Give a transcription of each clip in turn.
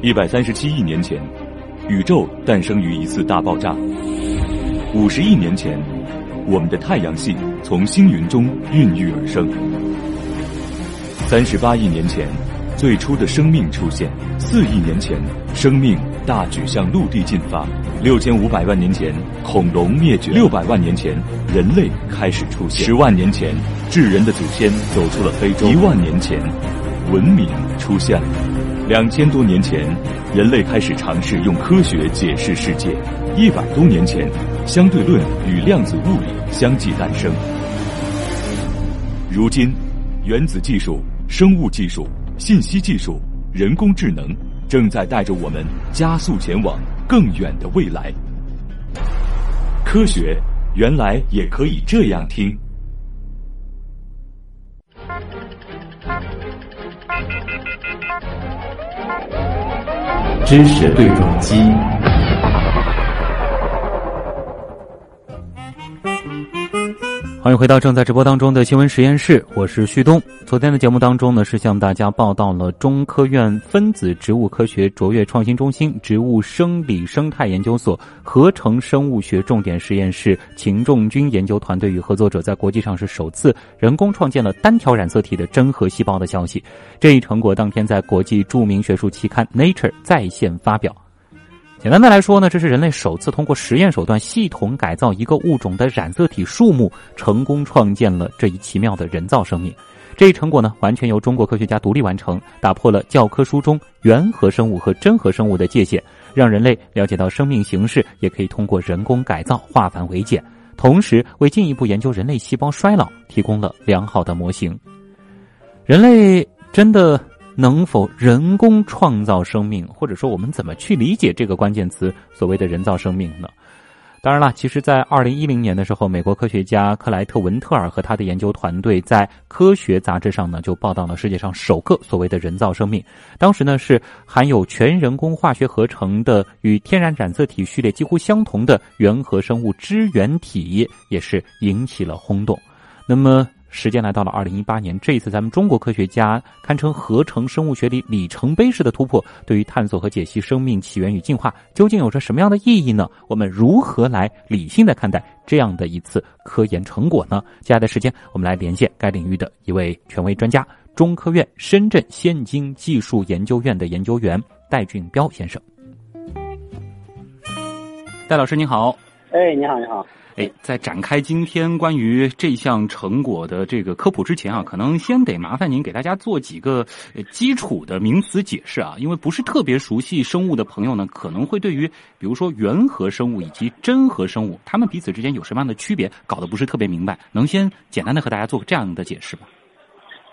一百三十七亿年前，宇宙诞生于一次大爆炸。五十亿年前，我们的太阳系从星云中孕育而生。三十八亿年前，最初的生命出现；四亿年前，生命大举向陆地进发；六千五百万年前，恐龙灭绝；六百万年前，人类开始出现；十万年前，智人的祖先走出了非洲；一万年前，文明出现了；两千多年前，人类开始尝试用科学解释世界；一百多年前，相对论与量子物理相继诞生。如今，原子技术。生物技术、信息技术、人工智能正在带着我们加速前往更远的未来。科学原来也可以这样听。知识对撞机。欢迎回到正在直播当中的新闻实验室，我是旭东。昨天的节目当中呢，是向大家报道了中科院分子植物科学卓越创新中心植物生理生态研究所合成生物学重点实验室秦仲军研究团队与合作者在国际上是首次人工创建了单条染色体的真核细胞的消息。这一成果当天在国际著名学术期刊《Nature》在线发表。简单的来说呢，这是人类首次通过实验手段系统改造一个物种的染色体数目，成功创建了这一奇妙的人造生命。这一成果呢，完全由中国科学家独立完成，打破了教科书中原核生物和真核生物的界限，让人类了解到生命形式也可以通过人工改造化繁为简，同时为进一步研究人类细胞衰老提供了良好的模型。人类真的。能否人工创造生命，或者说我们怎么去理解这个关键词所谓的人造生命呢？当然了，其实，在二零一零年的时候，美国科学家克莱特文特尔和他的研究团队在《科学》杂志上呢，就报道了世界上首个所谓的人造生命。当时呢，是含有全人工化学合成的与天然染色体序列几乎相同的原核生物支原体，也是引起了轰动。那么。时间来到了二零一八年，这一次咱们中国科学家堪称合成生物学里里程碑式的突破，对于探索和解析生命起源与进化究竟有着什么样的意义呢？我们如何来理性的看待这样的一次科研成果呢？接下来的时间，我们来连线该领域的一位权威专家——中科院深圳先晶技术研究院的研究员戴俊彪先生。戴老师你好。哎，你好，你好。哎，在展开今天关于这项成果的这个科普之前啊，可能先得麻烦您给大家做几个基础的名词解释啊，因为不是特别熟悉生物的朋友呢，可能会对于比如说原核生物以及真核生物，它们彼此之间有什么样的区别，搞得不是特别明白，能先简单的和大家做个这样的解释吗？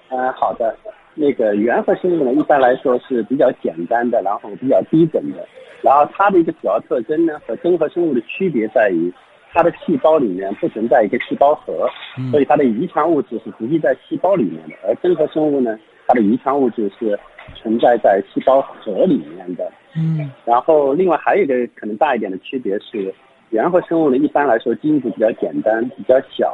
呃，好的，那个原核生物呢，一般来说是比较简单的，然后比较低等的，然后它的一个主要特征呢，和真核生物的区别在于。它的细胞里面不存在一个细胞核，所以它的遗传物质是直接在细胞里面的。而真核生物呢，它的遗传物质是存在在细胞核里面的。嗯。然后另外还有一个可能大一点的区别是，原核生物呢一般来说基因组比较简单、比较小，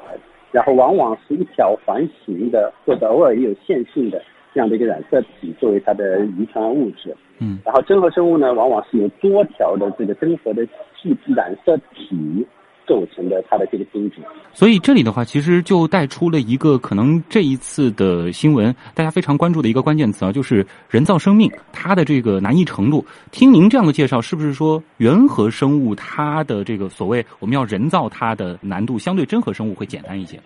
然后往往是一条环形的或者偶尔也有线性的这样的一个染色体作为它的遗传物质。嗯。然后真核生物呢，往往是有多条的这个真核的细染色体。构成的它的这个基因所以这里的话，其实就带出了一个可能这一次的新闻，大家非常关注的一个关键词啊，就是人造生命它的这个难易程度。听您这样的介绍，是不是说原核生物它的这个所谓我们要人造它的难度，相对真核生物会简单一些？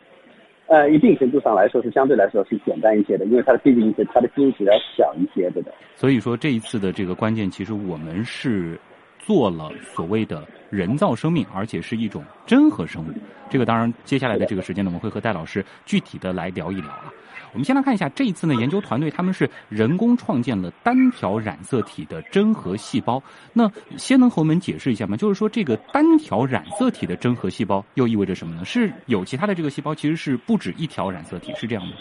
呃，一定程度上来说是相对来说是简单一些的，因为它的毕竟是它的基因子要小一些的。所以说这一次的这个关键，其实我们是。做了所谓的人造生命，而且是一种真核生物。这个当然，接下来的这个时间呢，我们会和戴老师具体的来聊一聊啊。我们先来看一下这一次呢，研究团队他们是人工创建了单条染色体的真核细胞。那先能和我们解释一下吗？就是说，这个单条染色体的真核细胞又意味着什么呢？是有其他的这个细胞其实是不止一条染色体，是这样吗？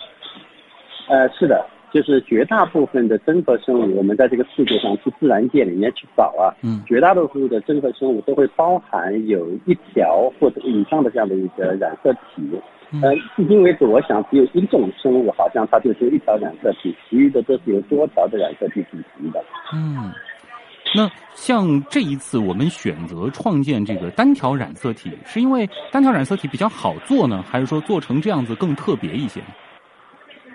呃，是的。就是绝大部分的真核生物，我们在这个世界上去自然界里面去找啊，嗯，绝大多数的真核生物都会包含有一条或者以上的这样的一个染色体。呃，至今为止，我想只有一种生物好像它就只有一条染色体，其余的都是由多条的染色体组成的。嗯，那像这一次我们选择创建这个单条染色体，是因为单条染色体比较好做呢，还是说做成这样子更特别一些？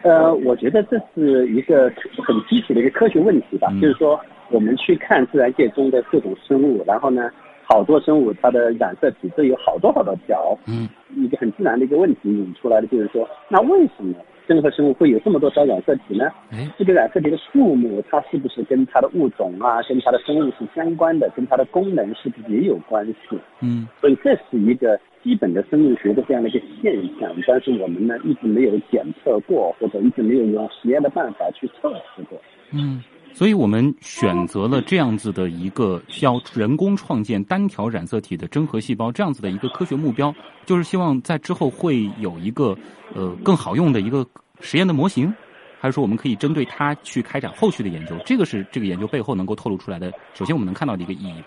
呃，我觉得这是一个很基础的一个科学问题吧，就是说我们去看自然界中的各种生物，然后呢，好多生物它的染色体都有好多好多条，嗯，一个很自然的一个问题引出来的就是说，那为什么？任何生物会有这么多条染色体呢？哎，这个染色体的数目，它是不是跟它的物种啊，跟它的生物是相关的？跟它的功能是不是也有关系？嗯，所以这是一个基本的生物学的这样的一个现象，但是我们呢一直没有检测过，或者一直没有用实验的办法去测试过。嗯，所以我们选择了这样子的一个需要人工创建单条染色体的真核细胞这样子的一个科学目标，就是希望在之后会有一个呃更好用的一个实验的模型，还是说我们可以针对它去开展后续的研究？这个是这个研究背后能够透露出来的。首先，我们能看到的一个意义。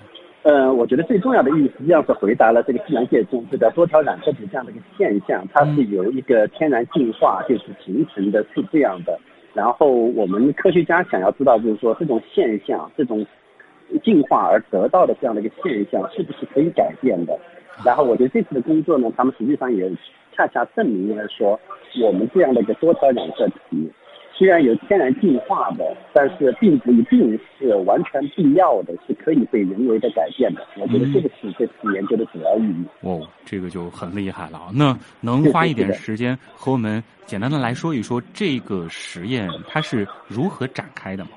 呃，我觉得最重要的意义实际上是回答了这个自然界中这个多条染色体这样的一个现象，它是由一个天然进化就是形成的，是这样的。然后我们科学家想要知道，就是说这种现象，这种进化而得到的这样的一个现象，是不是可以改变的？然后我觉得这次的工作呢，他们实际上也恰恰证明了说，我们这样的一个多条染色体，虽然有天然进化的，但是并不一定是完全必要的，是可以被人为的改变的。我觉得这个是这次研究的主要意义。哦，这个就很厉害了。那能花一点时间和我们简单的来说一说这个实验它是如何展开的吗？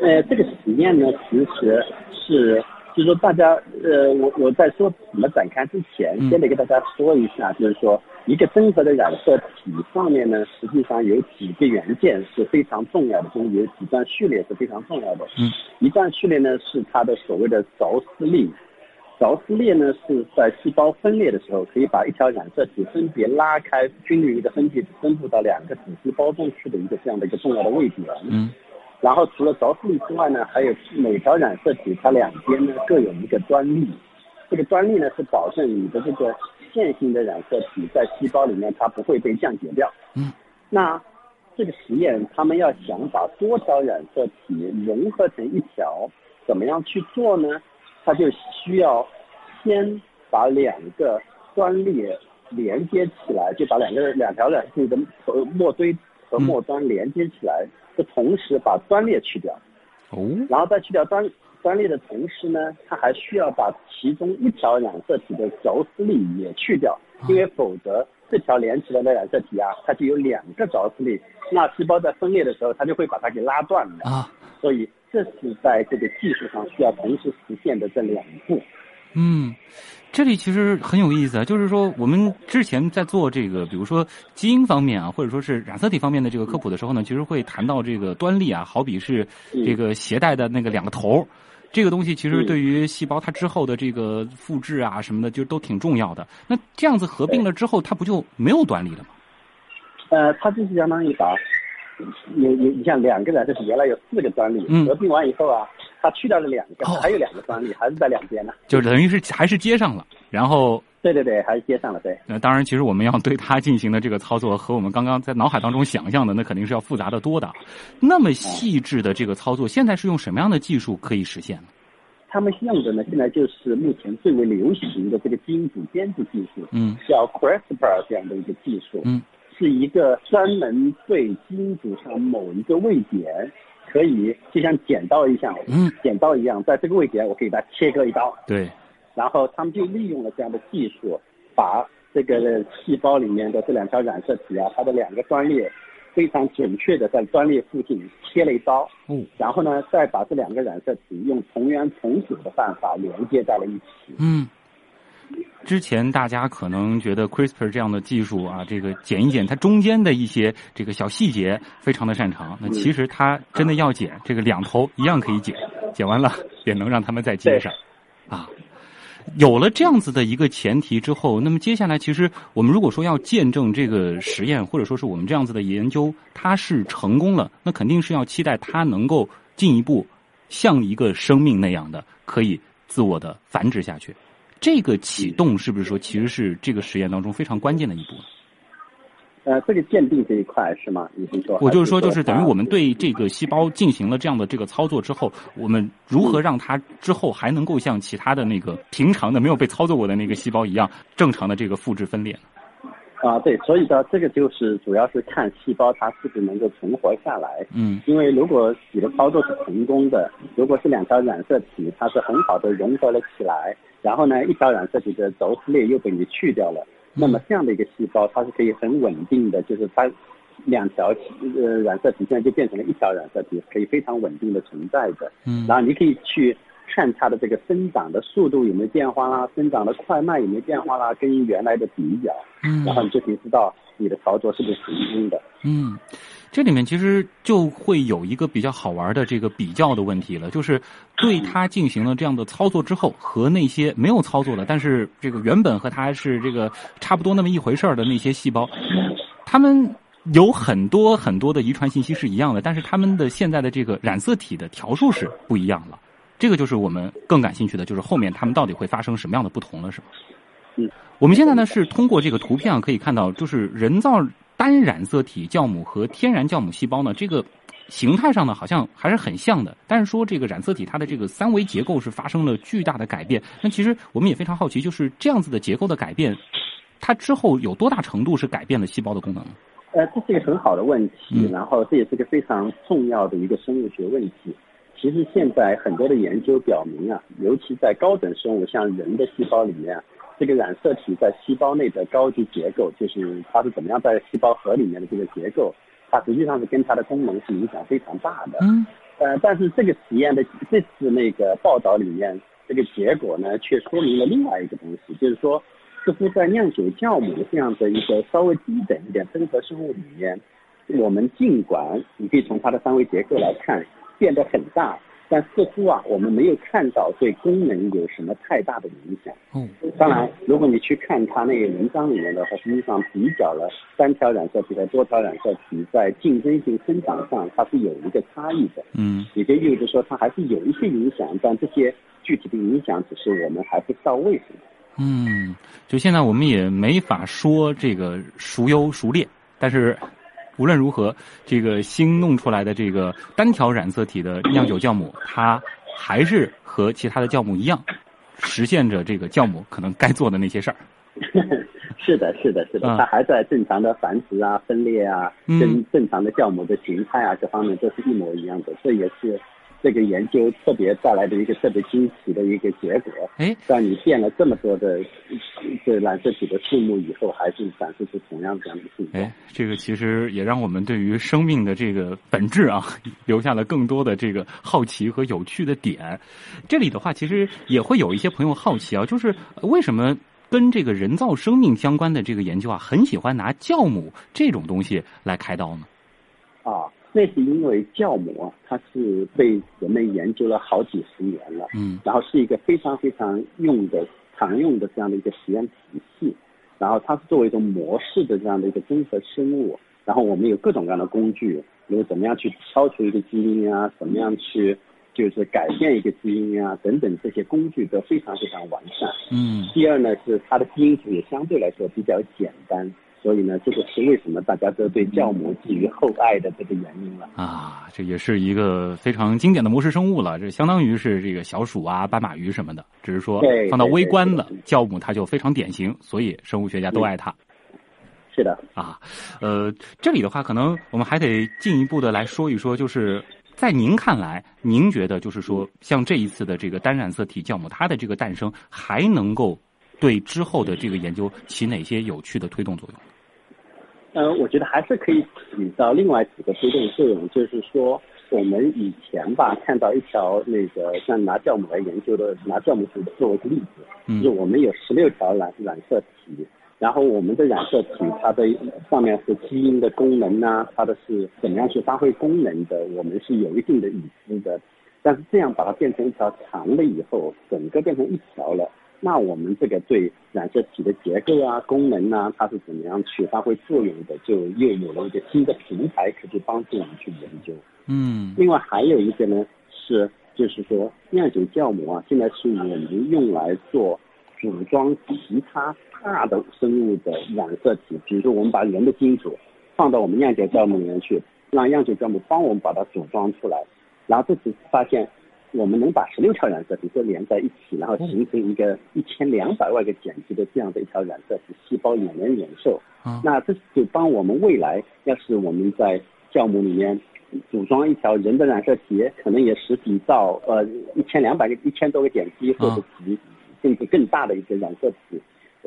呃，这个实验呢，其实是。就是说，大家，呃，我我在说怎么展开之前，先得跟大家说一下，就是说，一个真核的染色体上面呢，实际上有几个元件是非常重要的，就是有几段序列是非常重要的。嗯。一段序列呢是它的所谓的着丝粒，着丝粒呢是在细胞分裂的时候，可以把一条染色体分别拉开，均匀的分布分布到两个子细胞中去的一个这样的一个重要的位置。嗯。然后除了着丝粒之外呢，还有每条染色体它两边呢各有一个端粒，这个端粒呢是保证你的这个线性的染色体在细胞里面它不会被降解掉。嗯。那这个实验他们要想把多条染色体融合成一条，怎么样去做呢？它就需要先把两个端粒连接起来，就把两个两条染色体的末堆和末端连接起来。就同时把端粒去掉，哦，然后再去掉端端列的同时呢，它还需要把其中一条染色体的轴丝粒也去掉，因为否则这条连起来的染色体啊，它就有两个轴丝粒，那细胞在分裂的时候，它就会把它给拉断了啊，所以这是在这个技术上需要同时实现的这两步。嗯，这里其实很有意思啊，就是说我们之前在做这个，比如说基因方面啊，或者说是染色体方面的这个科普的时候呢，其实会谈到这个端粒啊，好比是这个携带的那个两个头，这个东西其实对于细胞它之后的这个复制啊什么的，就都挺重要的。那这样子合并了之后，它不就没有端粒了吗？呃，它就是相当于把有有你像两个人，就是原来有四个端粒，合并完以后啊。它去掉了两个，还有两个专利，还是在两边呢。就等于是还是接上了，然后。对对对，还是接上了，对。那当然，其实我们要对它进行的这个操作，和我们刚刚在脑海当中想象的，那肯定是要复杂的多的。那么细致的这个操作，现在是用什么样的技术可以实现呢？他们用的呢，现在就是目前最为流行的这个基因组编辑技术，嗯，叫 CRISPR 这样的一个技术，嗯，是一个专门对基因组上某一个位点。可以就像剪刀一样，嗯，剪刀一样，在这个位置我可以把它切割一刀。对。然后他们就利用了这样的技术，把这个细胞里面的这两条染色体啊，它的两个端裂，非常准确的在端裂附近切了一刀。嗯。然后呢，再把这两个染色体用同源重组的办法连接在了一起。嗯。之前大家可能觉得 CRISPR 这样的技术啊，这个剪一剪它中间的一些这个小细节，非常的擅长。那其实它真的要剪，这个两头一样可以剪，剪完了也能让他们再接上。啊，有了这样子的一个前提之后，那么接下来其实我们如果说要见证这个实验，或者说是我们这样子的研究它是成功了，那肯定是要期待它能够进一步像一个生命那样的可以自我的繁殖下去。这个启动是不是说其实是这个实验当中非常关键的一步？呃，这个鉴定这一块是吗？你是说？我就是说，就是等于我们对这个细胞进行了这样的这个操作之后，我们如何让它之后还能够像其他的那个平常的没有被操作过的那个细胞一样正常的这个复制分裂？啊，对，所以呢，这个就是主要是看细胞它是不是能够存活下来。嗯。因为如果你的操作是成功的，如果是两条染色体它是很好的融合了起来，然后呢，一条染色体的轴撕裂又被你去掉了。那么这样的一个细胞，它是可以很稳定的，就是它两条呃染色体现在就变成了一条染色体，可以非常稳定的存在的。嗯。然后你可以去看它的这个生长的速度有没有变化啦，生长的快慢有没有变化啦，跟原来的比较。嗯。然后你就可以知道你的操作是不是成功的。嗯。这里面其实就会有一个比较好玩的这个比较的问题了，就是对它进行了这样的操作之后，和那些没有操作的，但是这个原本和它是这个差不多那么一回事儿的那些细胞，它们有很多很多的遗传信息是一样的，但是他们的现在的这个染色体的条数是不一样了。这个就是我们更感兴趣的，就是后面他们到底会发生什么样的不同了，是吗？嗯，我们现在呢是通过这个图片啊可以看到，就是人造。单染色体酵母和天然酵母细胞呢，这个形态上呢好像还是很像的，但是说这个染色体它的这个三维结构是发生了巨大的改变。那其实我们也非常好奇，就是这样子的结构的改变，它之后有多大程度是改变了细胞的功能？呃，这是一个很好的问题，然后这也是个非常重要的一个生物学问题。其实现在很多的研究表明啊，尤其在高等生物，像人的细胞里面。这个染色体在细胞内的高级结构，就是它是怎么样在细胞核里面的这个结构，它实际上是跟它的功能是影响非常大的。嗯。呃，但是这个实验的这次那个报道里面，这个结果呢，却说明了另外一个东西，就是说，似乎在酿酒酵母这样的一个稍微低等一点真核生物里面，我们尽管你可以从它的三维结构来看，变得很大。但似乎啊，我们没有看到对功能有什么太大的影响。嗯，当然，如果你去看他那个文章里面的话，实际上比较了单条染色体和多条染色体在竞争性生长上，它是有一个差异的。嗯，也就意味着说，它还是有一些影响，但这些具体的影响只是我们还不知道为什么。嗯，就现在我们也没法说这个孰优孰劣，但是。无论如何，这个新弄出来的这个单条染色体的酿酒酵母，它还是和其他的酵母一样，实现着这个酵母可能该做的那些事儿。是的，是的，是的，它还在正常的繁殖啊、分裂啊，跟正常的酵母的形态啊，这方面都是一模一样的。这也是。这个研究特别带来的一个特别惊奇的一个结果。哎，让你变了这么多的这染色体的数目以后，还是展示出同样这样的。哎，这个其实也让我们对于生命的这个本质啊，留下了更多的这个好奇和有趣的点。这里的话，其实也会有一些朋友好奇啊，就是为什么跟这个人造生命相关的这个研究啊，很喜欢拿酵母这种东西来开刀呢？啊。那是因为酵母啊，它是被人们研究了好几十年了，嗯，然后是一个非常非常用的、常用的这样的一个实验体系，然后它是作为一种模式的这样的一个综合生物，然后我们有各种各样的工具，比如怎么样去消除一个基因啊，怎么样去就是改变一个基因啊，等等这些工具都非常非常完善，嗯。第二呢，是它的基因组也相对来说比较简单。所以呢，这个是为什么大家都对酵母寄予厚爱的这个原因了啊！这也是一个非常经典的模式生物了，这相当于是这个小鼠啊、斑马鱼什么的，只是说放到微观的酵母，它就非常典型，所以生物学家都爱它。是的啊，呃，这里的话，可能我们还得进一步的来说一说，就是在您看来，您觉得就是说，像这一次的这个单染色体酵母，它的这个诞生还能够对之后的这个研究起哪些有趣的推动作用？呃，我觉得还是可以起到另外几个推动作用，就是说，我们以前吧看到一条那个像拿酵母来研究的，拿酵母作作为一个例子，就是我们有十六条染染色体，然后我们的染色体它的上面是基因的功能呢，它的是怎么样去发挥功能的，我们是有一定的已知的，但是这样把它变成一条长了以后，整个变成一条了。那我们这个对染色体的结构啊、功能啊，它是怎么样去发挥作用的，就又有了一个新的平台，可以帮助我们去研究。嗯。另外还有一个呢，是就是说酿酒酵母啊，现在是我们用来做组装其他大的生物的染色体，比如说我们把人的基因组放到我们酿酒酵母里面去，让酿酒酵母帮我们把它组装出来，然后这次发现我们能把十六条染色体都连在一起，然后形成一个一千两百万个碱基的这样的一条染色体，细胞也能忍受。嗯。那这就帮我们未来，要是我们在酵母里面组装一条人的染色体，可能也十几兆呃一千两百个一千多个碱基或者几甚至更大的一个染色体，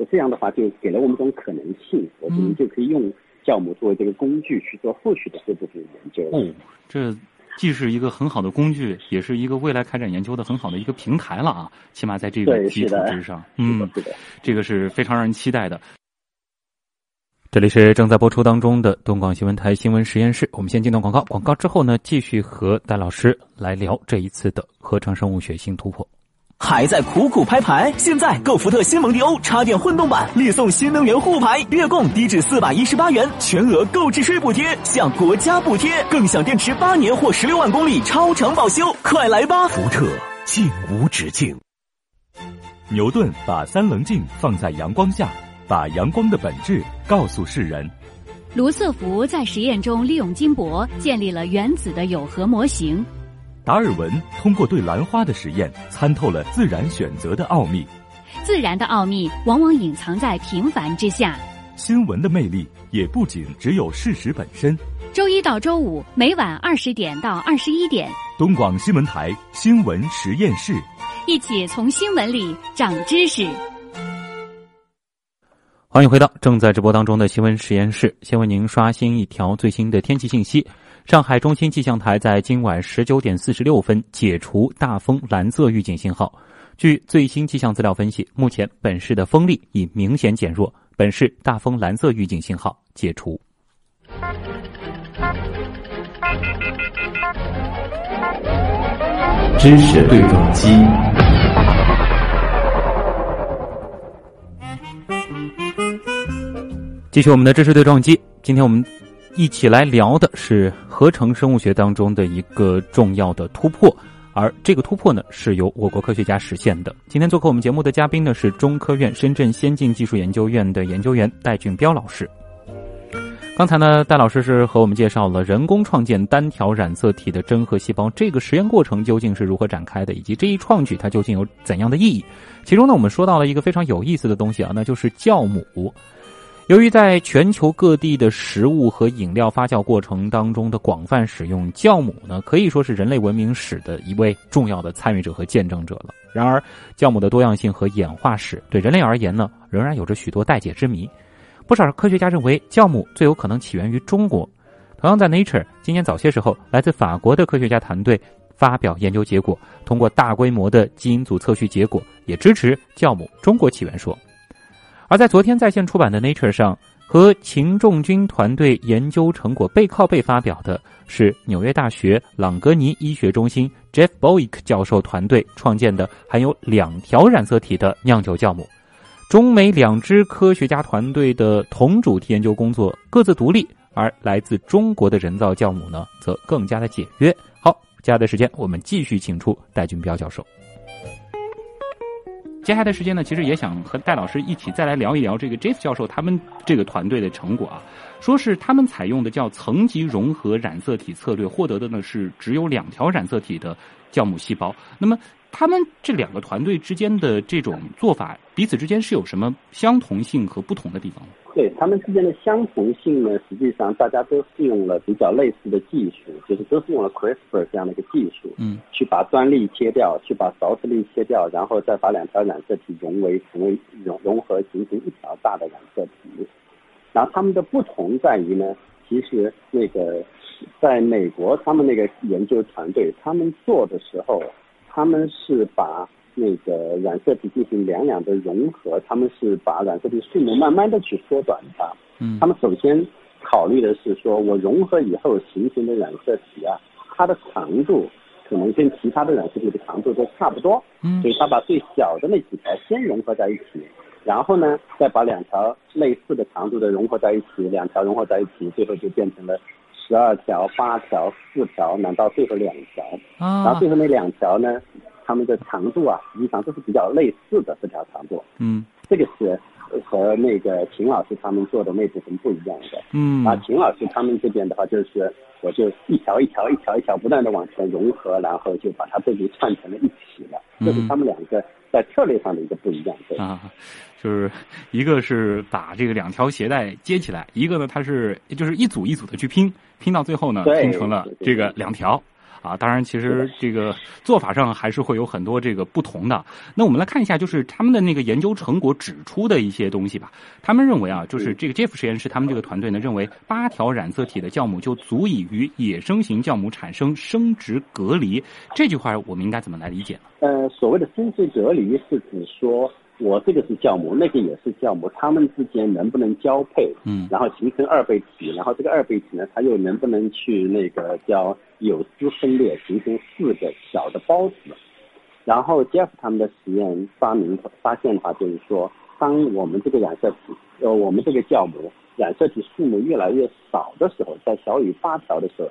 这样的话就给了我们一种可能性，我们就可以用酵母作为这个工具去做后续的这部分研究。嗯，这既是一个很好的工具，也是一个未来开展研究的很好的一个平台了啊！起码在这个基础之上，嗯，这个是非常让人期待的。这里是正在播出当中的东广新闻台新闻实验室。我们先进段广告，广告之后呢，继续和戴老师来聊这一次的合成生物学新突破。还在苦苦拍牌？现在购福特新蒙迪欧插电混动版，立送新能源护牌，月供低至四百一十八元，全额购置税补贴，享国家补贴，更享电池八年或十六万公里超长保修。快来吧！福特，竟无止境。牛顿把三棱镜放在阳光下。把阳光的本质告诉世人。卢瑟福在实验中利用金箔建立了原子的有核模型。达尔文通过对兰花的实验参透了自然选择的奥秘。自然的奥秘往往隐藏在平凡之下。新闻的魅力也不仅只有事实本身。周一到周五每晚二十点到二十一点，东广新闻台新闻实验室，一起从新闻里长知识。欢迎回到正在直播当中的新闻实验室。先为您刷新一条最新的天气信息：上海中心气象台在今晚十九点四十六分解除大风蓝色预警信号。据最新气象资料分析，目前本市的风力已明显减弱，本市大风蓝色预警信号解除。知识对撞机。继续我们的知识对撞机，今天我们一起来聊的是合成生物学当中的一个重要的突破，而这个突破呢是由我国科学家实现的。今天做客我们节目的嘉宾呢是中科院深圳先进技术研究院的研究员戴俊彪老师。刚才呢，戴老师是和我们介绍了人工创建单条染色体的真核细胞这个实验过程究竟是如何展开的，以及这一创举它究竟有怎样的意义。其中呢，我们说到了一个非常有意思的东西啊，那就是酵母。由于在全球各地的食物和饮料发酵过程当中的广泛使用酵母呢，可以说是人类文明史的一位重要的参与者和见证者了。然而，酵母的多样性和演化史对人类而言呢，仍然有着许多待解之谜。不少科学家认为，酵母最有可能起源于中国。同样在 Nature 今年早些时候，来自法国的科学家团队发表研究结果，通过大规模的基因组测序结果，也支持酵母中国起源说。而在昨天在线出版的《Nature》上，和秦仲军团队研究成果背靠背发表的是纽约大学朗格尼医学中心 Jeff Bowick 教授团队创建的含有两条染色体的酿酒酵母。中美两支科学家团队的同主题研究工作各自独立，而来自中国的人造酵母呢，则更加的简约。好，接下来的时间我们继续请出戴俊彪教授。接下来的时间呢，其实也想和戴老师一起再来聊一聊这个 Jeff 教授他们这个团队的成果啊。说是他们采用的叫层级融合染色体策略，获得的呢是只有两条染色体的酵母细胞。那么他们这两个团队之间的这种做法，彼此之间是有什么相同性和不同的地方？对他们之间的相同性呢，实际上大家都是用了比较类似的技术，就是都是用了 CRISPR 这样的一个技术，嗯，去把端粒切掉，去把勺子粒切掉，然后再把两条染色体融为成为融融合形成一条大的染色体。然后他们的不同在于呢，其实那个在美国他们那个研究团队他们做的时候，他们是把。那个染色体进行两两的融合，他们是把染色体数目慢慢的去缩短它。嗯，他们首先考虑的是说，我融合以后形成的染色体啊，它的长度可能跟其他的染色体的长度都差不多。嗯，所以他把最小的那几条先融合在一起，然后呢，再把两条类似的长度的融合在一起，两条融合在一起，最后就变成了十二条、八条、四条，难到最后两条。啊，然后最后那两条呢？它们的长度啊，实际上都是比较类似的这条长度。嗯这个是和那个秦老师他们做的那部分不一样的。嗯啊，秦老师他们这边的话，就是我就一条一条一条一条不断的往前融合，然后就把它这里串成了一起了。这是他们两个在策略上的一个不一样。对。啊，就是一个是把这个两条鞋带接起来，一个呢它是就是一组一组的去拼，拼到最后呢拼成了这个两条。啊，当然，其实这个做法上还是会有很多这个不同的。那我们来看一下，就是他们的那个研究成果指出的一些东西吧。他们认为啊，就是这个 Jeff 实验室他们这个团队呢认为，八条染色体的酵母就足以与野生型酵母产生生殖隔离。这句话我们应该怎么来理解呢？呃，所谓的生殖隔离是指说，我这个是酵母，那个也是酵母，它们之间能不能交配，嗯然后形成二倍体，然后这个二倍体呢，它又能不能去那个叫有丝分裂，形成四个小的孢子。然后 Jeff 他们的实验发明发现的话，就是说，当我们这个染色体，呃，我们这个酵母染色体数目越来越少的时候，在小于八条的时候，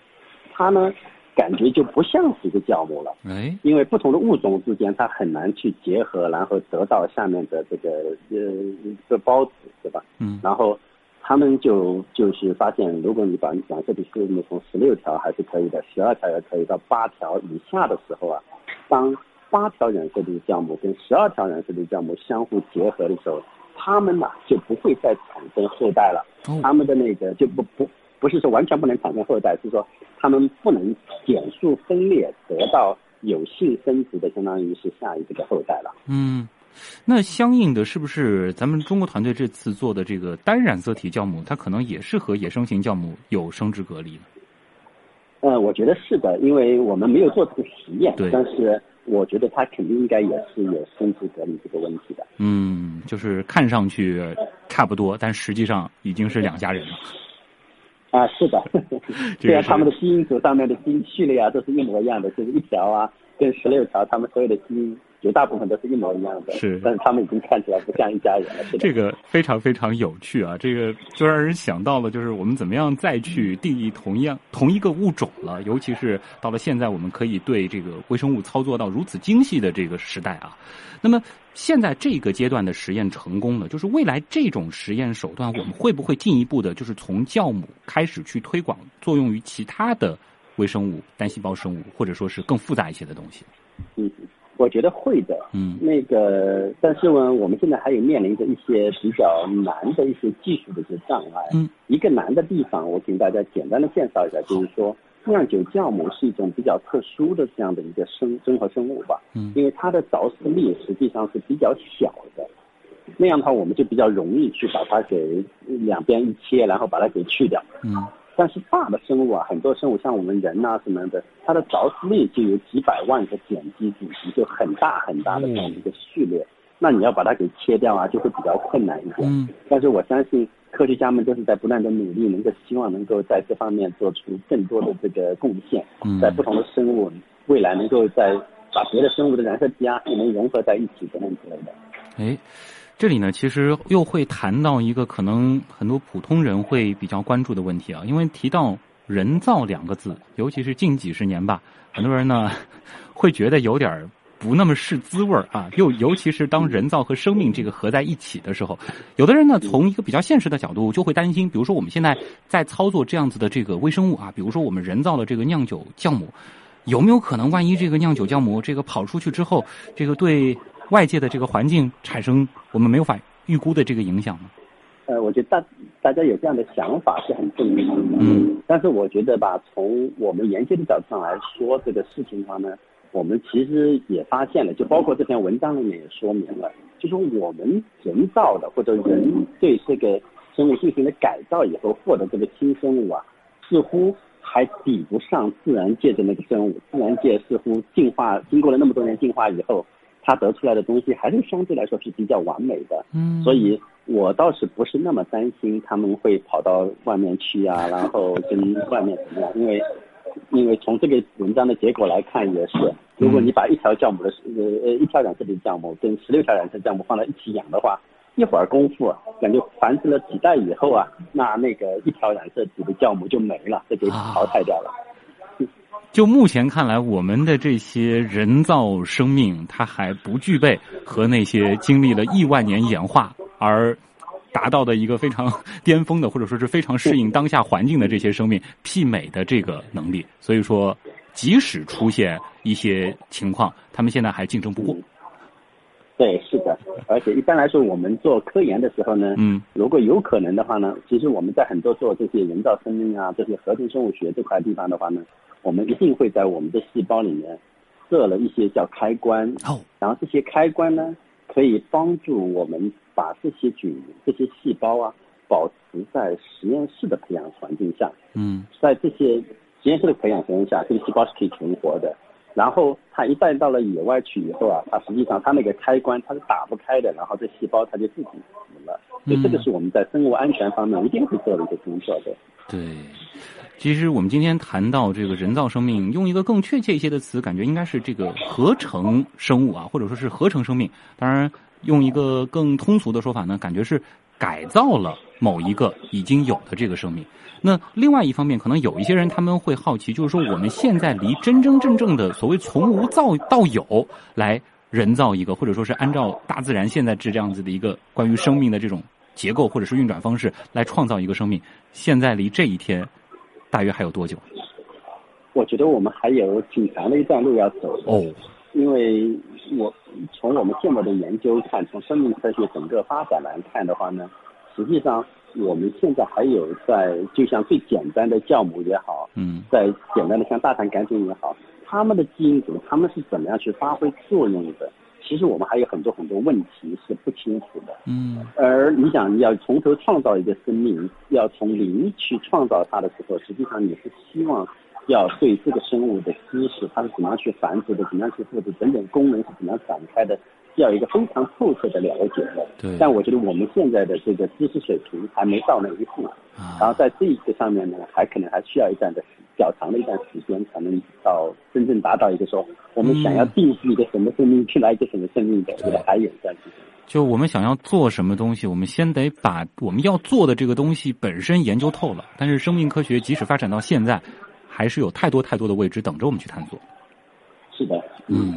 它呢感觉就不像是一个酵母了。哎，因为不同的物种之间，它很难去结合，然后得到下面的这个呃这个孢子，对吧？嗯然后他们就就是发现，如果你把染色体数目从十六条还是可以的，十二条也可以到八条以下的时候啊，当八条染色体酵母跟十二条染色体酵母相互结合的时候，它们呐就不会再产生后代了。哦它们的那个就不不不是说完全不能产生后代，是说他们不能减数分裂得到有性生殖的，相当于是下一个的后代了。嗯，那相应的是不是咱们中国团队这次做的这个单染色体酵母，它可能也是和野生型酵母有生殖隔离呢？呃，我觉得是的，因为我们没有做这个实验对，但是我觉得它肯定应该也是有生殖隔离这个问题的。嗯，就是看上去差不多，但实际上已经是两家人了。啊，是的，虽然他们的基因组上面的基因序列啊都是一模一样的，就是一条啊跟十六条，他们所有的基因绝大部分都是一模一样的，是但是他们已经看起来不像一家人了。这个非常非常有趣啊！这个就让人想到了，就是我们怎么样再去定义同样同一个物种了。尤其是到了现在，我们可以对这个微生物操作到如此精细的这个时代啊。那么现在这个阶段的实验成功了，就是未来这种实验手段，我们会不会进一步的，就是从酵母开始去推广，作用于其他的微生物、单细胞生物，或者说是更复杂一些的东西？嗯，我觉得会的。嗯那个，但是呢，我们现在还有面临着一些比较难的一些技术的一些障碍。嗯，一个难的地方，我请大家简单的介绍一下，就是说，酿酒酵母是一种比较特殊的这样的一个生综合生物吧。嗯因为它的着丝力实际上是比较小的，那样的话我们就比较容易去把它给两边一切，然后把它给去掉。嗯但是大的生物啊，很多生物像我们人呐、什么的，它的着丝力就有几百万个碱基组成，就很大很大的这样一个序列。那你要把它给切掉啊，就会比较困难一点。嗯但是我相信科学家们都是在不断的努力，能够希望能够在这方面做出更多的这个贡献，嗯在不同的生物未来能够在把别的生物的染色体啊也能融合在一起等等之类的。哎，这里呢，其实又会谈到一个可能很多普通人会比较关注的问题啊，因为提到“人造”两个字，尤其是近几十年吧，很多人呢会觉得有点儿不那么是滋味儿啊。又尤其是当人造和生命这个合在一起的时候，有的人呢从一个比较现实的角度就会担心，比如说我们现在在操作这样子的这个微生物啊，比如说我们人造的这个酿酒酵母，有没有可能万一这个酿酒酵母这个跑出去之后，这个对外界的这个环境产生我们没有法预估的这个影响呢？呃，我觉得大大家有这样的想法是很正常的。嗯。但是我觉得吧，从我们研究的角度上来说，这个事情的话呢，我们其实也发现了，就包括这篇文章里面也说明了，就说我们人造的或者人对这个生物进行了改造以后获得这个新生物啊，似乎还比不上自然界的那个生物。自然界似乎进化经过了那么多年进化以后，它得出来的东西还是相对来说是比较完美的。嗯所以我倒是不是那么担心他们会跑到外面去啊，然后跟外面怎么样？因为因为从这个文章的结果来看也是，如果你把一条酵母的呃呃一条染色体酵母跟十六条染色酵母放在一起养的话，一会儿功夫，感觉繁殖了几代以后啊，那那个一条染色体的酵母就没了，这就淘汰掉了。就目前看来，我们的这些人造生命，它还不具备和那些经历了亿万年演化而达到的一个非常巅峰的，或者说是非常适应当下环境的这些生命媲美的这个能力。所以说，即使出现一些情况，他们现在还竞争不过。对，是的，而且一般来说，我们做科研的时候呢，嗯，如果有可能的话呢，其实我们在很多做这些人造生命啊，这些合成生物学这块地方的话呢，我们一定会在我们的细胞里面设了一些叫开关，哦，然后这些开关呢，可以帮助我们把这些菌、这些细胞啊，保持在实验室的培养环境下，嗯，在这些实验室的培养环境下，这个细胞是可以存活的。然后它一旦到了野外去以后啊，它实际上它那个开关它是打不开的，然后这细胞它就自己死了。所以这个是我们在生物安全方面一定会做的一个工作的。对，其实我们今天谈到这个人造生命，用一个更确切一些的词，感觉应该是这个合成生物啊，或者说是合成生命。当然，用一个更通俗的说法呢，感觉是改造了某一个已经有的这个生命。那另外一方面，可能有一些人他们会好奇，就是说我们现在离真真正正的所谓从无造到有来人造一个，或者说是按照大自然现在是这样子的一个关于生命的这种结构或者是运转方式来创造一个生命，现在离这一天大约还有多久？我觉得我们还有挺长的一段路要走哦，因为我从我们现在的研究看，从生命科学整个发展来看的话呢，实际上。我们现在还有在，就像最简单的酵母也好，嗯，在简单的像大肠杆菌也好，它们的基因组，它们是怎么样去发挥作用的？其实我们还有很多很多问题是不清楚的。嗯，而你想你要从头创造一个生命，要从零去创造它的时候，实际上你是希望要对这个生物的知识，它是怎么样去繁殖的，怎么样去复制，等等功能是怎么样展开的。要有一个非常透彻的了解的，对。但我觉得我们现在的这个知识水平还没到那一步，啊然后在这一个上面呢，还可能还需要一段的较长的一段时间，才能到真正达到一个说我们想要定义一个什么生命，去来一个什么生命的，这个还有一段时间。就我们想要做什么东西，我们先得把我们要做的这个东西本身研究透了。但是生命科学即使发展到现在，还是有太多太多的未知等着我们去探索。是的，嗯。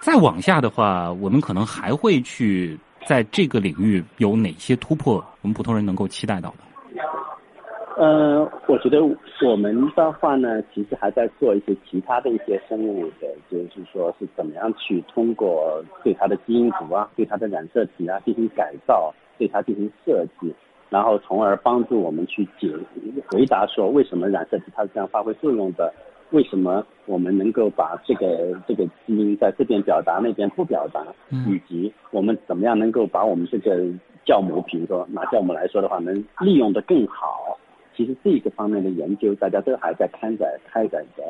再往下的话，我们可能还会去在这个领域有哪些突破？我们普通人能够期待到的？呃，我觉得我们的话呢，其实还在做一些其他的一些生物的，就是说是怎么样去通过对它的基因组啊，对它的染色体啊进行改造，对它进行设计，然后从而帮助我们去解回答说为什么染色体它是这样发挥作用的。为什么我们能够把这个这个基因在这边表达，那边不表达？以及我们怎么样能够把我们这个酵母，比如说拿酵母来说的话，能利用的更好？其实这个方面的研究，大家都还在开展开展着。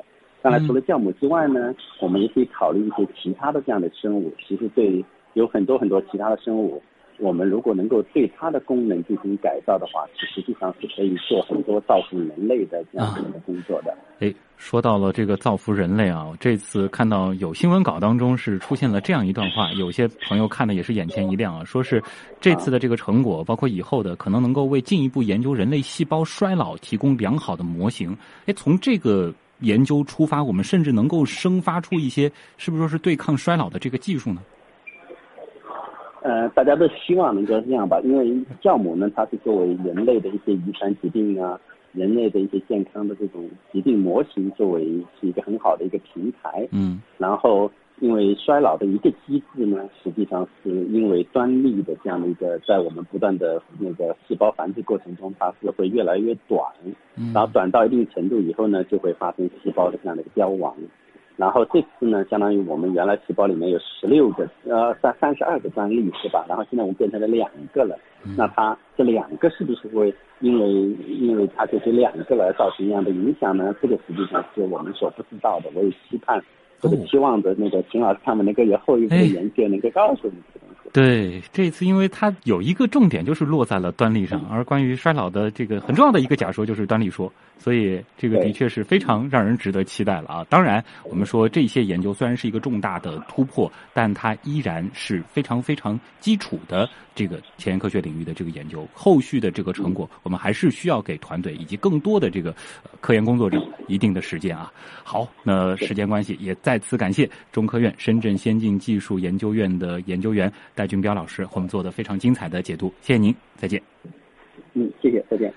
当然，除了酵母之外呢，我们也可以考虑一些其他的这样的生物。其实对有很多很多其他的生物。我们如果能够对它的功能进行改造的话，实际上是可以做很多造福人类的这样的工作的。哎，说到了这个造福人类啊，这次看到有新闻稿当中是出现了这样一段话，有些朋友看的也是眼前一亮啊，说是这次的这个成果，包括以后的，可能能够为进一步研究人类细胞衰老提供良好的模型。哎，从这个研究出发，我们甚至能够生发出一些，是不是说是对抗衰老的这个技术呢？呃，大家都希望能够这样吧，因为酵母呢，它是作为人类的一些遗传疾病啊，人类的一些健康的这种疾病模型，作为是一个很好的一个平台。嗯。然后，因为衰老的一个机制呢，实际上是因为端粒的这样的一个，在我们不断的那个细胞繁殖过程中，它是会越来越短。嗯。然后短到一定程度以后呢，就会发生细胞的这样的一个凋亡。然后这次呢，相当于我们原来细胞里面有十六个，呃，三三十二个专利是吧？然后现在我们变成了两个了。那它这两个是不是会因为因为它这两个而造成一样的影响呢？这个实际上是我们所不知道的。我也期盼，或者期望着那个秦老师他们能够有后一步的研究，能够告诉你这个东西。对，这次因为它有一个重点就是落在了端粒上，而关于衰老的这个很重要的一个假说就是端粒说，所以这个的确是非常让人值得期待了啊！当然，我们说这些研究虽然是一个重大的突破，但它依然是非常非常基础的这个前沿科学领域的这个研究，后续的这个成果，我们还是需要给团队以及更多的这个科研工作者一定的时间啊。好，那时间关系，也再次感谢中科院深圳先进技术研究院的研究员戴俊彪老师，我们做的非常精彩的解读，谢谢您，再见。嗯，谢谢，再见。